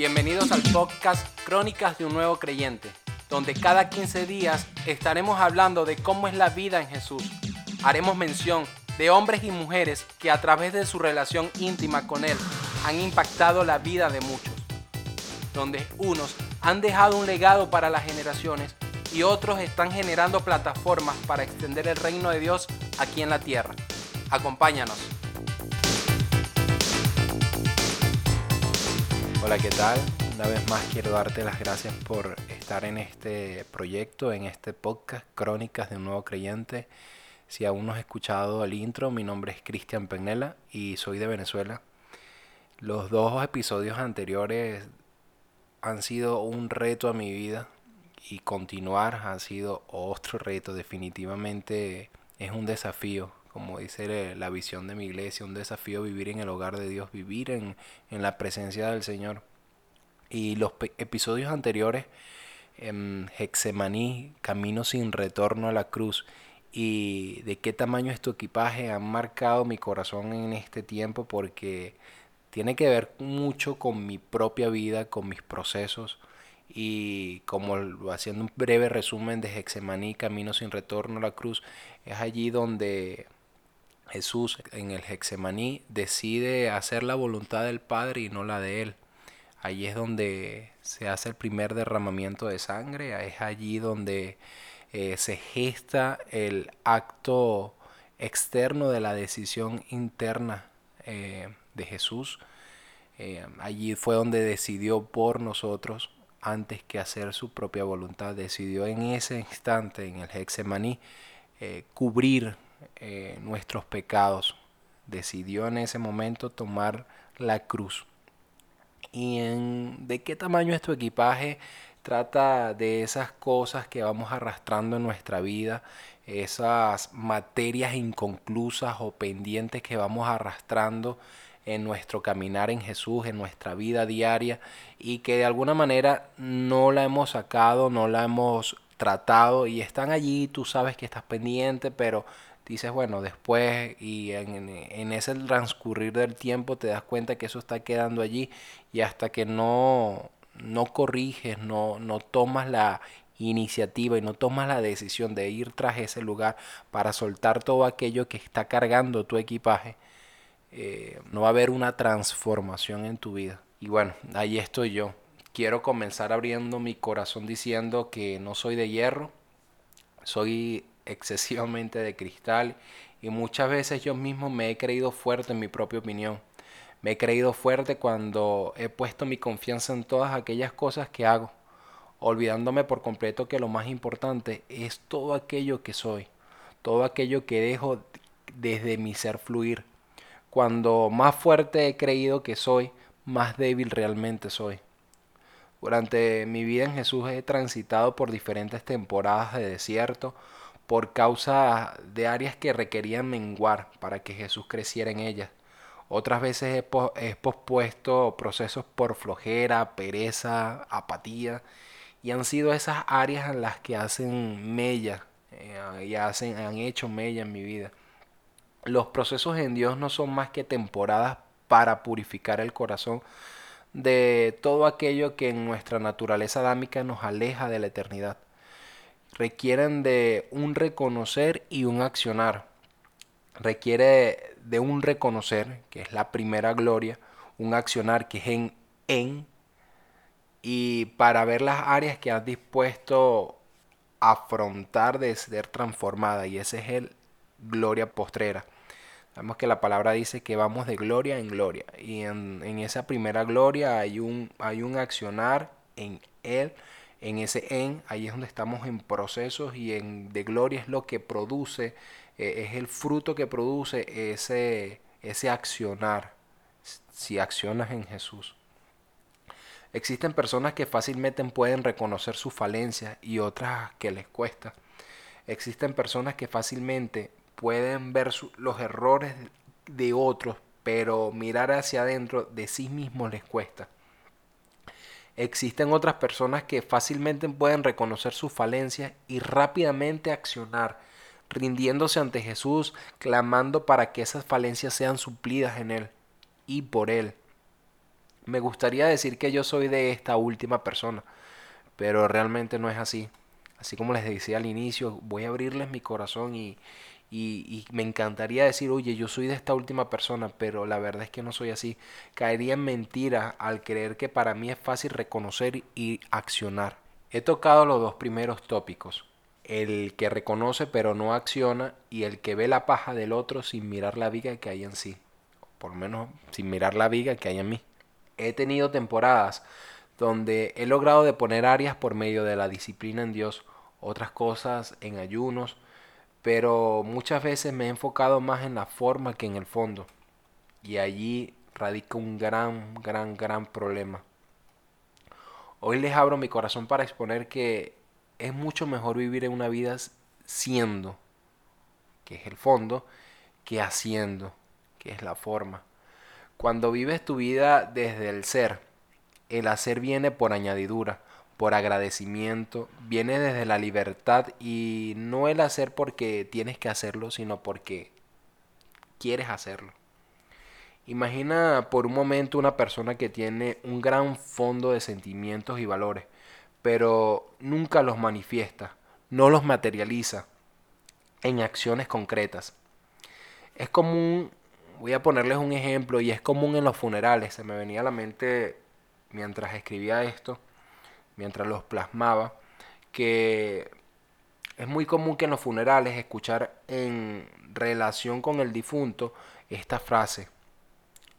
Bienvenidos al podcast Crónicas de un Nuevo Creyente, donde cada 15 días estaremos hablando de cómo es la vida en Jesús. Haremos mención de hombres y mujeres que a través de su relación íntima con Él han impactado la vida de muchos, donde unos han dejado un legado para las generaciones y otros están generando plataformas para extender el reino de Dios aquí en la tierra. Acompáñanos. Hola, ¿qué tal? Una vez más quiero darte las gracias por estar en este proyecto, en este podcast Crónicas de un Nuevo Creyente. Si aún no has escuchado el intro, mi nombre es Cristian Peñela y soy de Venezuela. Los dos episodios anteriores han sido un reto a mi vida y continuar ha sido otro reto. Definitivamente es un desafío como dice la visión de mi iglesia, un desafío vivir en el hogar de Dios, vivir en, la presencia del Señor. Y los episodios anteriores, en Hexemaní, Camino sin retorno a la cruz, y de qué tamaño es tu equipaje, han marcado mi corazón en este tiempo porque tiene que ver mucho con mi propia vida, con mis procesos. Y como haciendo un breve resumen de Hexemaní, Camino sin retorno a la cruz, es allí donde Jesús en el Hexemaní decide hacer la voluntad del Padre y no la de Él. Allí es donde se hace el primer derramamiento de sangre, es allí donde eh, se gesta el acto externo de la decisión interna eh, de Jesús. Eh, allí fue donde decidió por nosotros antes que hacer su propia voluntad. Decidió en ese instante, en el Hexemaní, cubrir eh, nuestros pecados. Decidió en ese momento tomar la cruz. ¿Y en, de qué tamaño es tu equipaje? Trata de esas cosas que vamos arrastrando en nuestra vida, esas materias inconclusas o pendientes que vamos arrastrando en nuestro caminar en Jesús, en nuestra vida diaria y que de alguna manera no la hemos sacado, no la hemos tratado y están allí, tú sabes que estás pendiente, pero dices, bueno, después y en, ese transcurrir del tiempo te das cuenta que eso está quedando allí y hasta que no, no corriges, no, no tomas la iniciativa y no tomas la decisión de ir tras ese lugar para soltar todo aquello que está cargando tu equipaje, eh, no va a haber una transformación en tu vida. Y bueno, ahí estoy yo. Quiero comenzar abriendo mi corazón diciendo que no soy de hierro, soy excesivamente de cristal y muchas veces yo mismo me he creído fuerte en mi propia opinión. Me he creído fuerte cuando he puesto mi confianza en todas aquellas cosas que hago, olvidándome por completo que lo más importante es todo aquello que soy, todo aquello que dejo desde mi ser fluir. Cuando más fuerte he creído que soy, más débil realmente soy. Durante mi vida en Jesús he transitado por diferentes temporadas de desierto, por causa de áreas que requerían menguar para que Jesús creciera en ellas. Otras veces he, pospuesto procesos por flojera, pereza, apatía, y han sido esas áreas en las que hacen mella eh, y hacen, han hecho mella en mi vida. Los procesos en Dios no son más que temporadas para purificar el corazón de todo aquello que en nuestra naturaleza adámica nos aleja de la eternidad requieren de un reconocer y un accionar. Requiere de un reconocer, que es la primera gloria, un accionar que es en en, y para ver las áreas que has dispuesto afrontar de ser transformada, y ese es el gloria postrera. Sabemos que la palabra dice que vamos de gloria en gloria, y en, en esa primera gloria hay un, hay un accionar en él en ese en, ahí es donde estamos en procesos y en de gloria es lo que produce, eh, es el fruto que produce ese, ese accionar, si accionas en Jesús. Existen personas que fácilmente pueden reconocer su falencia y otras que les cuesta. Existen personas que fácilmente pueden ver los errores de otros, pero mirar hacia adentro de sí mismos les cuesta. Existen otras personas que fácilmente pueden reconocer su falencia y rápidamente accionar, rindiéndose ante Jesús, clamando para que esas falencias sean suplidas en Él y por Él. Me gustaría decir que yo soy de esta última persona, pero realmente no es así. Así como les decía al inicio, voy a abrirles mi corazón y, y, me encantaría decir, oye, yo soy de esta última persona, pero la verdad es que no soy así. Caería en mentira al creer que para mí es fácil reconocer y accionar. He tocado los dos primeros tópicos, el que reconoce pero no acciona y el que ve la paja del otro sin mirar la viga que hay en sí, por lo menos sin mirar la viga que hay en mí. He tenido temporadas donde he logrado deponer áreas por medio de la disciplina en Dios, otras cosas en ayunos, pero muchas veces me he enfocado más en la forma que en el fondo. Y allí radica un gran, gran, gran problema. Hoy les abro mi corazón para exponer que es mucho mejor vivir en una vida siendo, que es el fondo, que haciendo, que es la forma. Cuando vives tu vida desde el ser, el hacer viene por añadidura por agradecimiento, viene desde la libertad y no el hacer porque tienes que hacerlo, sino porque quieres hacerlo. Imagina por un momento una persona que tiene un gran fondo de sentimientos y valores, pero nunca los manifiesta, no los materializa en acciones concretas. Es común, voy a ponerles un ejemplo, y es común en los funerales, se me venía a la mente mientras escribía esto, mientras los plasmaba, que es muy común que en los funerales escuchar en relación con el difunto esta frase.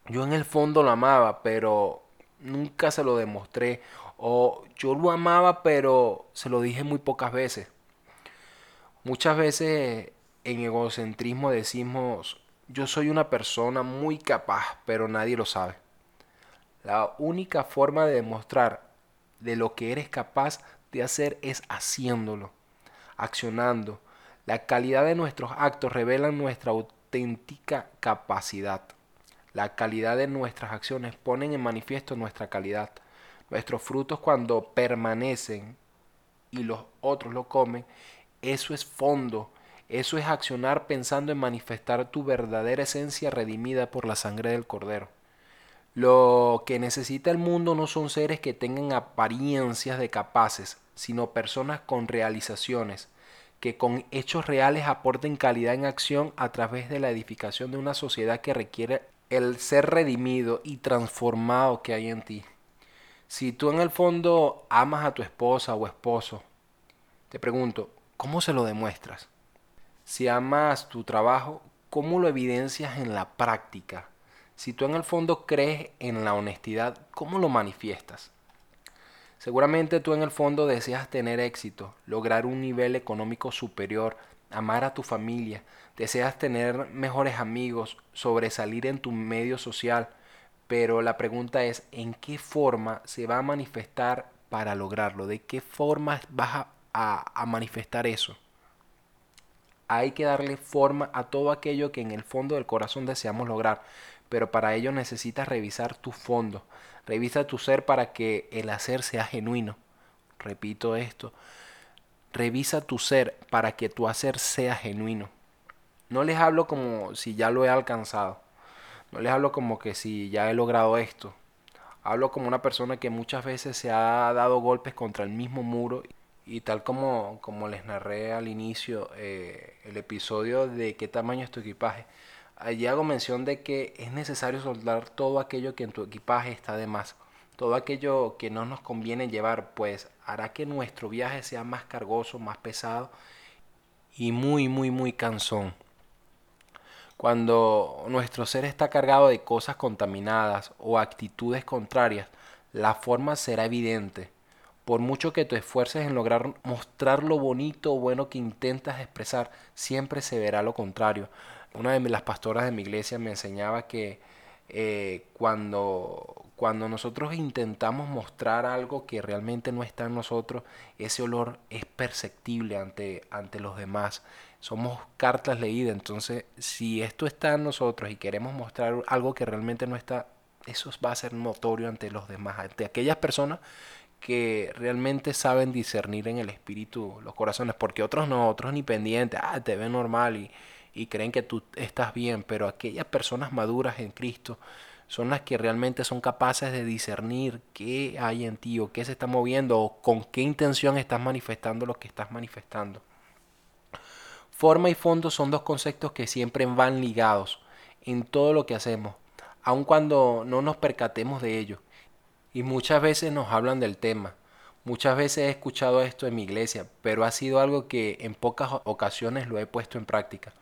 Yo en el fondo lo amaba, pero nunca se lo demostré. O yo lo amaba, pero se lo dije muy pocas veces. Muchas veces en egocentrismo decimos, yo soy una persona muy capaz, pero nadie lo sabe. La única forma de demostrar de lo que eres capaz de hacer es haciéndolo, accionando. La calidad de nuestros actos revela nuestra auténtica capacidad. La calidad de nuestras acciones ponen en manifiesto nuestra calidad. Nuestros frutos cuando permanecen y los otros lo comen, eso es fondo, eso es accionar pensando en manifestar tu verdadera esencia redimida por la sangre del Cordero. Lo que necesita el mundo no son seres que tengan apariencias de capaces, sino personas con realizaciones, que con hechos reales aporten calidad en acción a través de la edificación de una sociedad que requiere el ser redimido y transformado que hay en ti. Si tú en el fondo amas a tu esposa o esposo, te pregunto, ¿cómo se lo demuestras? Si amas tu trabajo, ¿cómo lo evidencias en la práctica? Si tú en el fondo crees en la honestidad, ¿cómo lo manifiestas? Seguramente tú en el fondo deseas tener éxito, lograr un nivel económico superior, amar a tu familia, deseas tener mejores amigos, sobresalir en tu medio social, pero la pregunta es, ¿en qué forma se va a manifestar para lograrlo? ¿De qué forma vas a, a manifestar eso? Hay que darle forma a todo aquello que en el fondo del corazón deseamos lograr pero para ello necesitas revisar tu fondo. Revisa tu ser para que el hacer sea genuino. Repito esto. Revisa tu ser para que tu hacer sea genuino. No les hablo como si ya lo he alcanzado. No les hablo como que si ya he logrado esto. Hablo como una persona que muchas veces se ha dado golpes contra el mismo muro y tal como, como les narré al inicio eh, el episodio de qué tamaño es tu equipaje allí hago mención de que es necesario soldar todo aquello que en tu equipaje está de más. Todo aquello que no nos conviene llevar, pues hará que nuestro viaje sea más cargoso, más pesado y muy, muy, muy cansón. Cuando nuestro ser está cargado de cosas contaminadas o actitudes contrarias, la forma será evidente. Por mucho que te esfuerces en lograr mostrar lo bonito o bueno que intentas expresar, siempre se verá lo contrario una de las pastoras de mi iglesia me enseñaba que eh, cuando, cuando nosotros intentamos mostrar algo que realmente no está en nosotros, ese olor es perceptible ante, ante los demás. Somos cartas leídas, entonces si esto está en nosotros y queremos mostrar algo que realmente no está, eso va a ser notorio ante los demás, ante aquellas personas que realmente saben discernir en el espíritu los corazones, porque otros no, otros ni pendientes, ah, te ven normal y, y creen que tú estás bien, pero aquellas personas maduras en Cristo son las que realmente son capaces de discernir qué hay en ti o qué se está moviendo o con qué intención estás manifestando lo que estás manifestando. Forma y fondo son dos conceptos que siempre van ligados en todo lo que hacemos, aun cuando no nos percatemos de ello. Y muchas veces nos hablan del tema. Muchas veces he escuchado esto en mi iglesia, pero ha sido algo que en pocas ocasiones lo he puesto en práctica.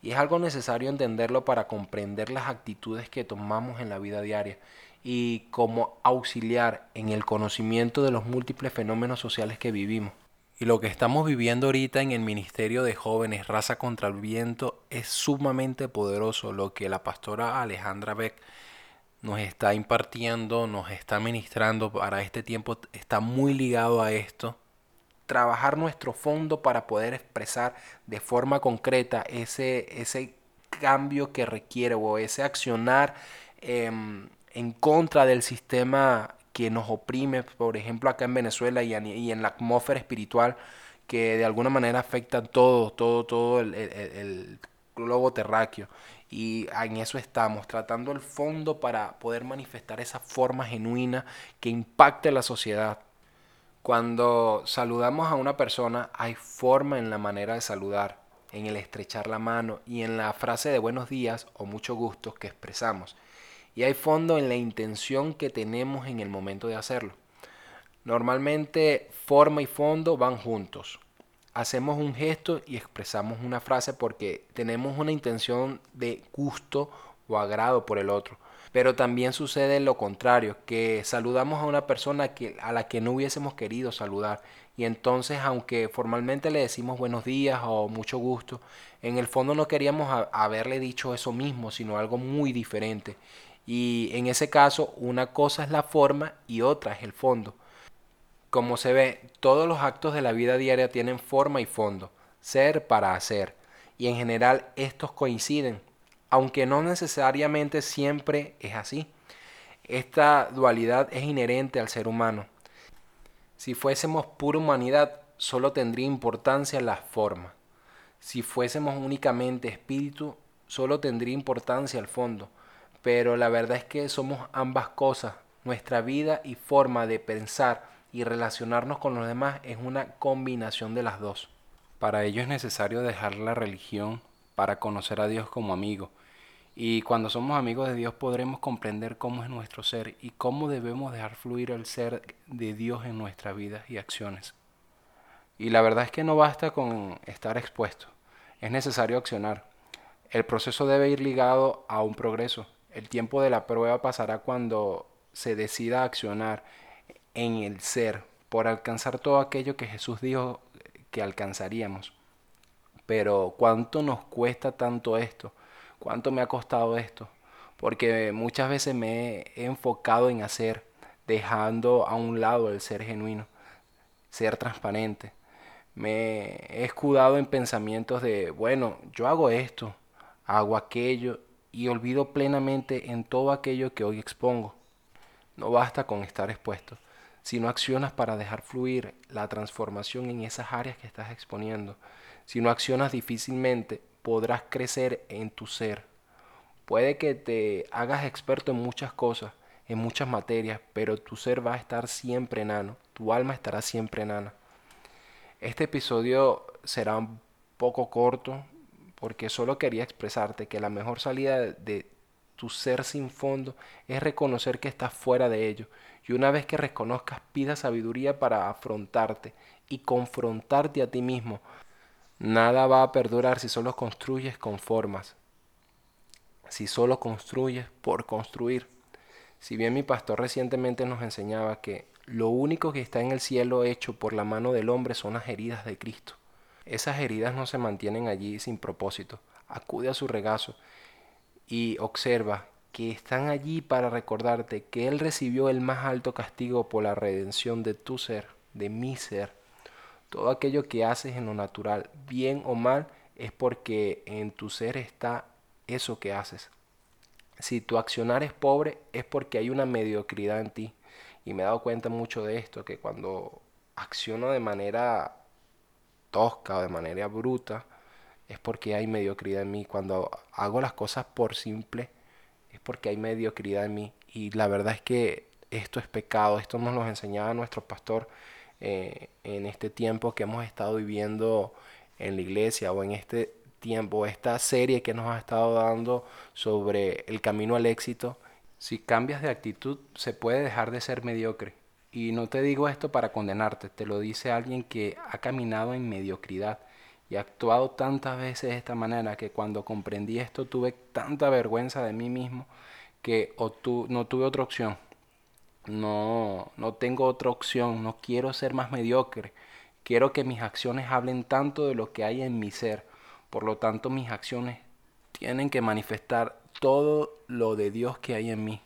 Y es algo necesario entenderlo para comprender las actitudes que tomamos en la vida diaria y como auxiliar en el conocimiento de los múltiples fenómenos sociales que vivimos. Y lo que estamos viviendo ahorita en el Ministerio de Jóvenes Raza contra el Viento es sumamente poderoso. Lo que la pastora Alejandra Beck nos está impartiendo, nos está ministrando para este tiempo, está muy ligado a esto. Trabajar nuestro fondo para poder expresar de forma concreta ese, ese cambio que requiere o ese accionar em, en contra del sistema que nos oprime, por ejemplo acá en Venezuela y, en la atmósfera espiritual que de alguna manera afecta todo, todo, todo el, el globo terráqueo. Y en eso estamos, tratando el fondo para poder manifestar esa forma genuina que impacte la sociedad. Cuando saludamos a una persona hay forma en la manera de saludar, en el estrechar la mano y en la frase de buenos días o mucho gusto que expresamos. Y hay fondo en la intención que tenemos en el momento de hacerlo. Normalmente forma y fondo van juntos hacemos un gesto y expresamos una frase porque tenemos una intención de gusto o agrado por el otro. Pero también sucede lo contrario, que saludamos a una persona a la que no hubiésemos querido saludar. Y entonces, aunque formalmente le decimos buenos días o mucho gusto, en el fondo no queríamos haberle dicho eso mismo, sino algo muy diferente. Y en ese caso, una cosa es la forma y otra es el fondo. Como se ve, todos los actos de la vida diaria tienen forma y fondo, ser para hacer, y en general estos coinciden, aunque no necesariamente siempre es así. Esta dualidad es inherente al ser humano. Si fuésemos pura humanidad, solo tendría importancia la forma. Si fuésemos únicamente espíritu, solo tendría importancia el fondo. Pero la verdad es que somos ambas cosas. Nuestra vida y forma de pensar y relacionarnos con los demás es una combinación de las dos. Para ello es necesario dejar la religión para conocer a Dios como amigo. Y cuando somos amigos de Dios podremos comprender cómo es nuestro ser y cómo debemos dejar fluir el ser de Dios en nuestras vidas y acciones. Y la verdad es que no basta con estar expuesto, es necesario accionar. El proceso debe ir ligado a un progreso. El tiempo de la prueba pasará cuando se decida accionar en el ser por alcanzar todo aquello que Jesús dijo que alcanzaríamos. Pero ¿cuánto nos cuesta tanto esto? ¿Cuánto me ha costado esto? Porque muchas veces me he enfocado en hacer, dejando a un lado el ser genuino, ser transparente. Me he escudado en pensamientos de, bueno, yo hago esto, hago aquello y olvido plenamente en todo aquello que hoy expongo. No basta con estar expuesto si no accionas para dejar fluir la transformación en esas áreas que estás exponiendo, si no accionas difícilmente podrás crecer en tu ser. Puede que te hagas experto en muchas cosas, en muchas materias, pero tu ser va a estar siempre enano, tu alma estará siempre enana. Este episodio será un poco corto porque solo quería expresarte que la mejor salida de tu ser sin fondo es reconocer que estás fuera de ello y una vez que reconozcas, pida sabiduría para afrontarte y confrontarte a ti mismo. Nada va a perdurar si solo construyes con formas. Si solo construyes por construir. Si bien mi pastor recientemente nos enseñaba que lo único que está en el cielo hecho por la mano del hombre son las heridas de Cristo. Esas heridas no se mantienen allí sin propósito. Acude a su regazo y observa que están allí para recordarte que Él recibió el más alto castigo por la redención de tu ser, de mi ser. Todo aquello que haces en lo natural, bien o mal, es porque en tu ser está eso que haces. Si tu accionar es pobre, es porque hay una mediocridad en ti. Y me he dado cuenta mucho de esto, que cuando acciono de manera tosca o de manera bruta, es porque hay mediocridad en mí. Cuando hago las cosas por simple, porque hay mediocridad en mí. Y la verdad es que esto es pecado, esto nos lo enseñaba nuestro pastor eh, en este tiempo que hemos estado viviendo en la iglesia o en este tiempo, esta serie que nos ha estado dando sobre el camino al éxito. Si cambias de actitud, se puede dejar de ser mediocre. Y no te digo esto para condenarte, te lo dice alguien que ha caminado en mediocridad y actuado tantas veces de esta manera que cuando comprendí esto tuve tanta vergüenza de mí mismo que no tuve otra opción. No, no tengo otra opción, no quiero ser más mediocre. Quiero que mis acciones hablen tanto de lo que hay en mi ser. Por lo tanto, mis acciones tienen que manifestar todo lo de Dios que hay en mí.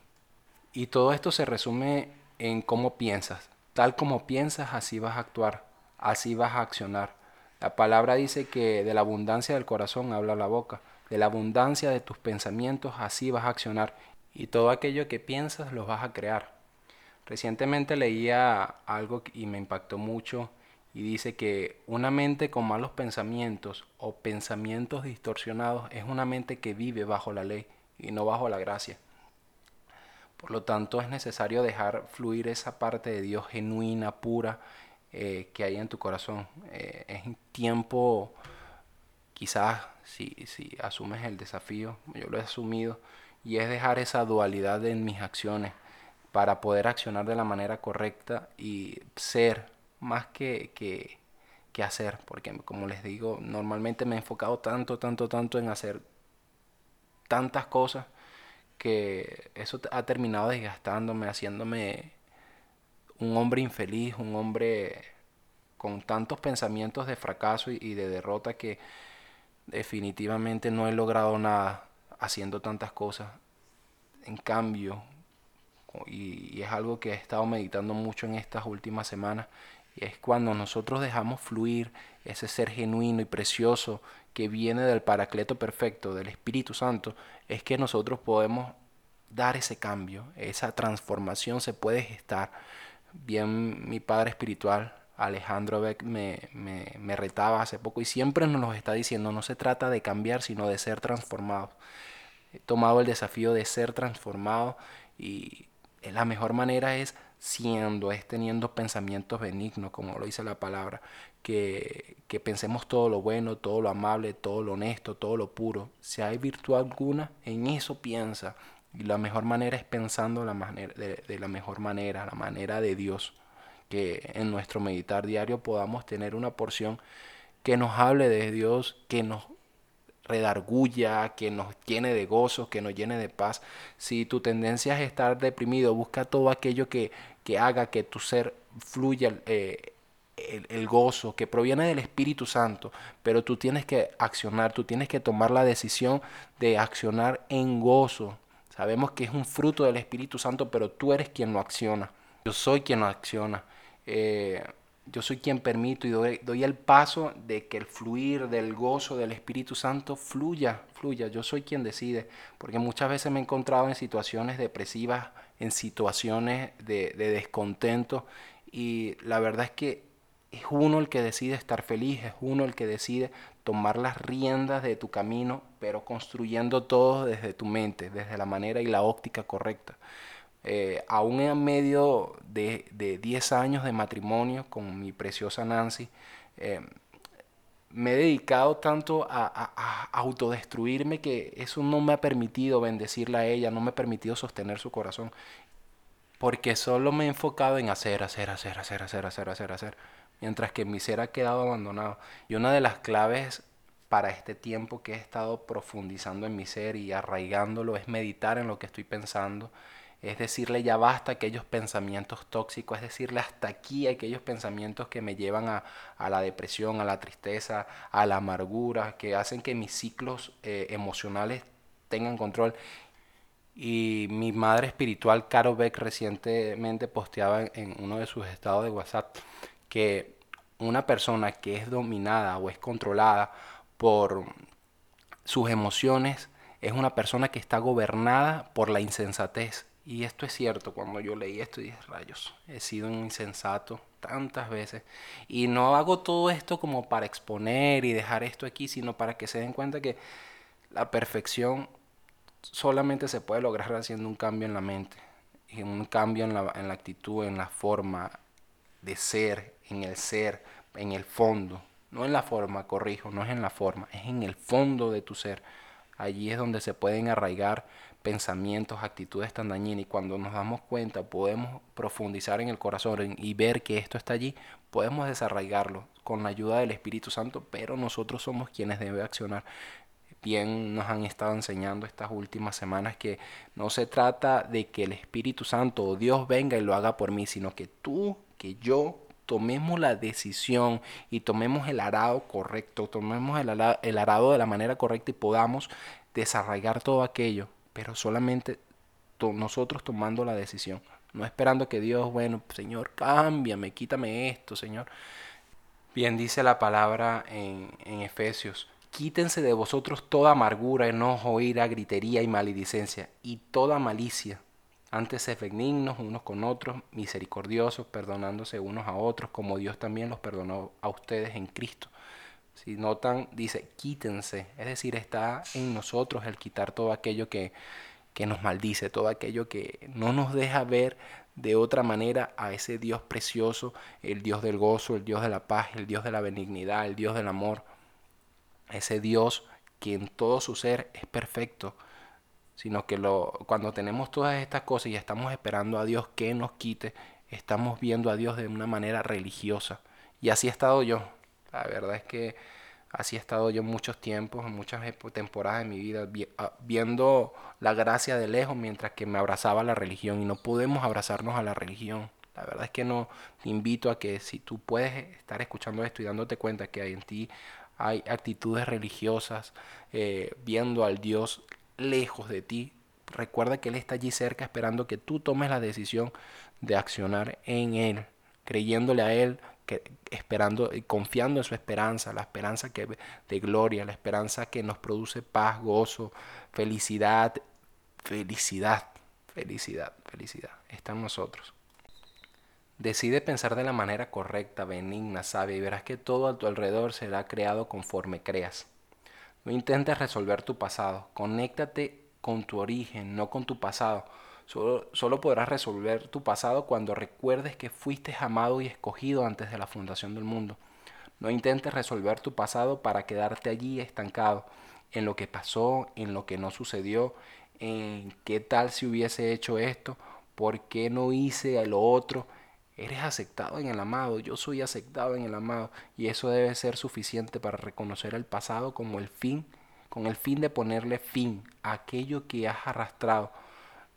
Y todo esto se resume en cómo piensas. Tal como piensas, así vas a actuar, así vas a accionar. La palabra dice que de la abundancia del corazón habla la boca, de la abundancia de tus pensamientos, así vas a accionar. Y todo aquello que piensas lo vas a crear. Recientemente leía algo y me impactó mucho y dice que una mente con malos pensamientos o pensamientos distorsionados es una mente que vive bajo la ley y no bajo la gracia. Por lo tanto es necesario dejar fluir esa parte de Dios genuina, pura, eh, que hay en tu corazón. Eh, es tiempo, quizás si, si asumes el desafío, yo lo he asumido, y es dejar esa dualidad en mis acciones para poder accionar de la manera correcta y ser más que, que, que hacer, porque como les digo, normalmente me he enfocado tanto, tanto, tanto en hacer tantas cosas que eso ha terminado desgastándome, haciéndome un hombre infeliz, un hombre con tantos pensamientos de fracaso y, de derrota que definitivamente no he logrado nada haciendo tantas cosas. En cambio, y, es algo que he estado meditando mucho en estas últimas semanas, y es cuando nosotros dejamos fluir ese ser genuino y precioso que viene del Paracleto perfecto, del Espíritu Santo, es que nosotros podemos dar ese cambio, esa transformación se puede gestar. Bien, mi padre espiritual, Alejandro Beck, me, me, me retaba hace poco y siempre nos lo está diciendo, no se trata de cambiar, sino de ser transformado. He tomado el desafío de ser transformado y la mejor manera es siendo, es teniendo pensamientos benignos, como lo dice la palabra, que, que, pensemos todo lo bueno, todo lo amable, todo lo honesto, todo lo puro. Si hay virtud alguna, en eso piensa. Y la mejor manera es pensando la manera, de, de la mejor manera, la manera de Dios. Que en nuestro meditar diario podamos tener una porción que nos hable de Dios, que nos redarguya, que nos llene de gozo, que nos llene de paz. Si tu tendencia es estar deprimido, busca todo aquello que, que haga que tu ser fluya eh, el, el, gozo, que proviene del Espíritu Santo, pero tú tienes que accionar, tú tienes que tomar la decisión de accionar en gozo. Sabemos que es un fruto del Espíritu Santo, pero tú eres quien lo acciona. Yo soy quien lo acciona. Eh, yo soy quien permito y doy, el paso de que el fluir del gozo del Espíritu Santo fluya, fluya. Yo soy quien decide, porque muchas veces me he encontrado en situaciones depresivas, en situaciones de, de descontento, y la verdad es que es uno el que decide estar feliz, es uno el que decide tomar las riendas de tu camino, pero construyendo todo desde tu mente, desde la manera y la óptica correcta. Eh, aún en medio de, de, 10 años de matrimonio con mi preciosa Nancy, eh, me he dedicado tanto a, a, a, autodestruirme que eso no me ha permitido bendecirla a ella, no me ha permitido sostener su corazón, porque solo me he enfocado en hacer, hacer, hacer, hacer, hacer, hacer, hacer. hacer mientras que mi ser ha quedado abandonado. Y una de las claves para este tiempo que he estado profundizando en mi ser y arraigándolo es meditar en lo que estoy pensando, es decirle ya basta aquellos pensamientos tóxicos, es decirle hasta aquí aquellos pensamientos que me llevan a, la depresión, a la tristeza, a la amargura, que hacen que mis ciclos eh, emocionales tengan control. Y mi madre espiritual, Caro Beck, recientemente posteaba en uno de sus estados de WhatsApp que una persona que es dominada o es controlada por sus emociones es una persona que está gobernada por la insensatez y esto es cierto, cuando yo leí esto dije, rayos, he sido un insensato tantas veces. Y no hago todo esto como para exponer y dejar esto aquí, sino para que se den cuenta que la perfección solamente se puede lograr haciendo un cambio en la mente, un cambio en la, en la actitud, en la forma de ser, en el ser, en el fondo. No en la forma, corrijo, no es en la forma, es en el fondo de tu ser. Allí es donde se pueden arraigar pensamientos, actitudes tan dañinas y cuando nos damos cuenta podemos profundizar en el corazón y ver que esto está allí, podemos desarraigarlo con la ayuda del Espíritu Santo, pero nosotros somos quienes deben accionar. Bien nos han estado enseñando estas últimas semanas que no se trata de que el Espíritu Santo o Dios venga y lo haga por mí, sino que tú, que yo tomemos la decisión y tomemos el arado correcto, tomemos el arado, el arado de la manera correcta y podamos desarraigar todo aquello pero solamente nosotros tomando la decisión, no esperando que Dios, bueno, Señor, cámbiame, quítame esto, Señor. Bien dice la palabra en, en Efesios, quítense de vosotros toda amargura, enojo, ira, gritería y maledicencia, y toda malicia. Antes sed benignos unos con otros, misericordiosos, perdonándose unos a otros, como Dios también los perdonó a ustedes en Cristo. Si notan, dice, quítense. Es decir, está en nosotros el quitar todo aquello que, que nos maldice, todo aquello que no nos deja ver de otra manera a ese Dios precioso, el Dios del gozo, el Dios de la paz, el Dios de la benignidad, el Dios del amor. Ese Dios que en todo su ser es perfecto, sino que lo, cuando tenemos todas estas cosas y estamos esperando a Dios que nos quite, estamos viendo a Dios de una manera religiosa. Y así he estado yo. La verdad es que así he estado yo muchos tiempos, muchas temporadas de mi vida, ah, viendo la gracia de lejos mientras que me abrazaba la religión y no podemos abrazarnos a la religión. La verdad es que no te invito a que si tú puedes estar escuchando esto y dándote cuenta que hay en ti hay actitudes religiosas, eh, viendo al Dios lejos de ti, recuerda que Él está allí cerca esperando que tú tomes la decisión de accionar en Él, creyéndole a Él, esperando y confiando en su esperanza, la esperanza que de gloria, la esperanza que nos produce paz, gozo, felicidad, felicidad, felicidad, felicidad. Está en nosotros. Decide pensar de la manera correcta, benigna, sabia y verás que todo a tu alrededor será creado conforme creas. No intentes resolver tu pasado, conéctate con tu origen, no con tu pasado Solo, podrás resolver tu pasado cuando recuerdes que fuiste amado y escogido antes de la fundación del mundo. No intentes resolver tu pasado para quedarte allí estancado en lo que pasó, en lo que no sucedió, en qué tal si hubiese hecho esto, por qué no hice lo otro. Eres aceptado en el amado, yo soy aceptado en el amado y eso debe ser suficiente para reconocer el pasado como el fin, con el fin de ponerle fin a aquello que has arrastrado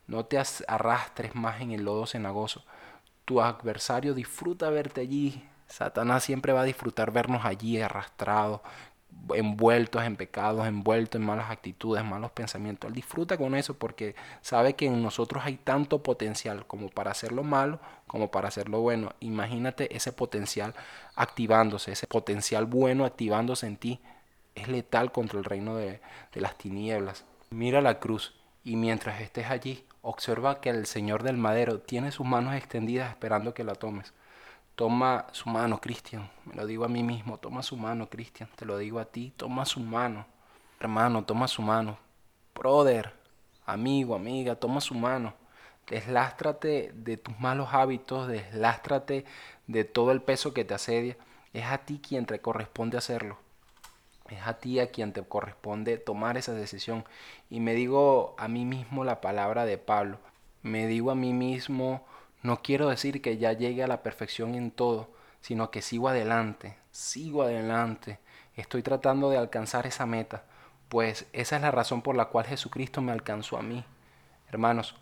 no te arrastres más en el lodo cenagoso. Tu adversario disfruta verte allí. Satanás siempre va a disfrutar vernos allí arrastrados, envueltos en pecados, envueltos en malas actitudes, malos pensamientos. Él disfruta con eso porque sabe que en nosotros hay tanto potencial como para hacerlo malo, como para hacerlo bueno. Imagínate ese potencial activándose, ese potencial bueno activándose en ti. Es letal contra el reino de, de las tinieblas. Mira la cruz y mientras estés allí, Observa que el Señor del madero tiene sus manos extendidas esperando que la tomes. Toma su mano, Cristian. Me lo digo a mí mismo. Toma su mano, Cristian. Te lo digo a ti. Toma su mano. Hermano, toma su mano. Brother, amigo, amiga, toma su mano. Deslástrate de tus malos hábitos. Deslástrate de todo el peso que te asedia. Es a ti quien te corresponde hacerlo. Es a ti a quien te corresponde tomar esa decisión. Y me digo a mí mismo la palabra de Pablo. Me digo a mí mismo, no quiero decir que ya llegue a la perfección en todo, sino que sigo adelante, sigo adelante. Estoy tratando de alcanzar esa meta, pues esa es la razón por la cual Jesucristo me alcanzó a mí. Hermanos,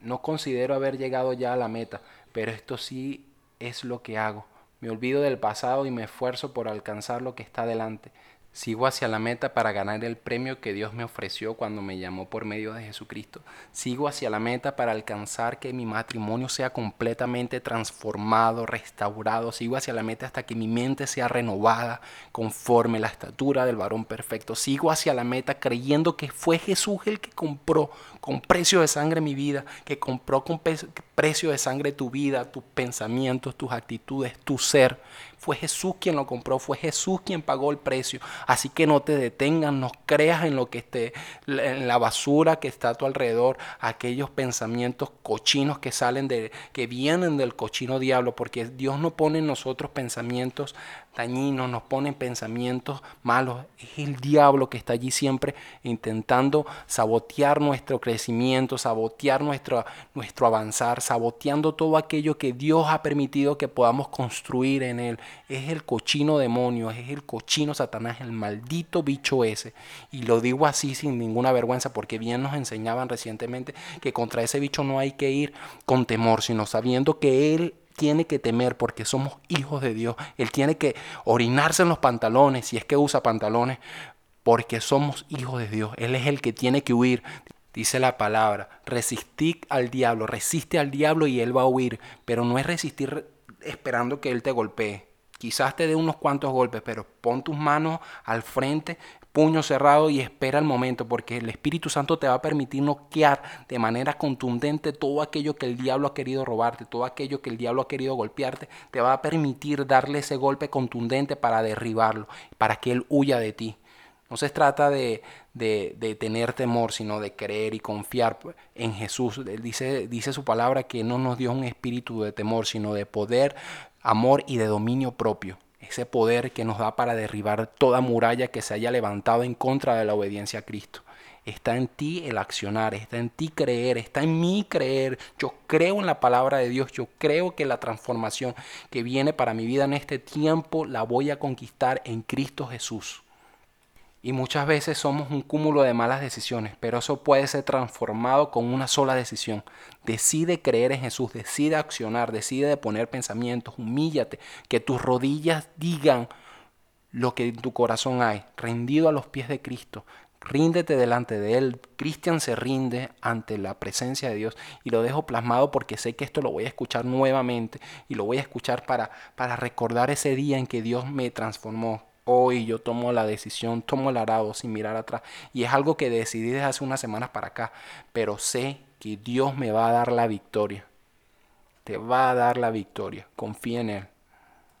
no considero haber llegado ya a la meta, pero esto sí es lo que hago. Me olvido del pasado y me esfuerzo por alcanzar lo que está delante. Sigo hacia la meta para ganar el premio que Dios me ofreció cuando me llamó por medio de Jesucristo. Sigo hacia la meta para alcanzar que mi matrimonio sea completamente transformado, restaurado. Sigo hacia la meta hasta que mi mente sea renovada conforme la estatura del varón perfecto. Sigo hacia la meta creyendo que fue Jesús el que compró con precio de sangre mi vida, que compró con precio de sangre tu vida, tus pensamientos, tus actitudes, tu ser. Fue Jesús quien lo compró, fue Jesús quien pagó el precio. Así que no te detengas, no creas en lo que esté, en la basura que está a tu alrededor, aquellos pensamientos cochinos que salen de, que vienen del cochino diablo, porque Dios no pone en nosotros pensamientos dañinos, nos pone pensamientos malos. Es el diablo que está allí siempre intentando sabotear nuestro crecimiento, sabotear nuestro, nuestro avanzar, saboteando todo aquello que Dios ha permitido que podamos construir en Él es el cochino demonio, es el cochino Satanás, el maldito bicho ese. Y lo digo así sin ninguna vergüenza porque bien nos enseñaban recientemente que contra ese bicho no hay que ir con temor, sino sabiendo que él tiene que temer porque somos hijos de Dios. Él tiene que orinarse en los pantalones, si es que usa pantalones, porque somos hijos de Dios. Él es el que tiene que huir. Dice la palabra, resistid al diablo, resiste al diablo y él va a huir, pero no es resistir esperando que él te golpee. Quizás te dé unos cuantos golpes, pero pon tus manos al frente, puño cerrado y espera el momento, porque el Espíritu Santo te va a permitir noquear de manera contundente todo aquello que el diablo ha querido robarte, todo aquello que el diablo ha querido golpearte, te va a permitir darle ese golpe contundente para derribarlo, para que él huya de ti. No se trata de, de, tener temor, sino de creer y confiar en Jesús. Dice, dice su palabra que no nos dio un espíritu de temor, sino de poder, amor y de dominio propio. Ese poder que nos da para derribar toda muralla que se haya levantado en contra de la obediencia a Cristo. Está en ti el accionar, está en ti creer, está en mí creer. Yo creo en la palabra de Dios, yo creo que la transformación que viene para mi vida en este tiempo la voy a conquistar en Cristo Jesús. Y muchas veces somos un cúmulo de malas decisiones, pero eso puede ser transformado con una sola decisión. Decide creer en Jesús, decide accionar, decide poner pensamientos, humíllate, que tus rodillas digan lo que en tu corazón hay, rendido a los pies de Cristo. Ríndete delante de Él. Cristian se rinde ante la presencia de Dios y lo dejo plasmado porque sé que esto lo voy a escuchar nuevamente y lo voy a escuchar para, para recordar ese día en que Dios me transformó, hoy yo tomo la decisión, tomo el arado sin mirar atrás. Y es algo que decidí desde hace unas semanas para acá, pero sé que Dios me va a dar la victoria. Te va a dar la victoria. Confía en Él.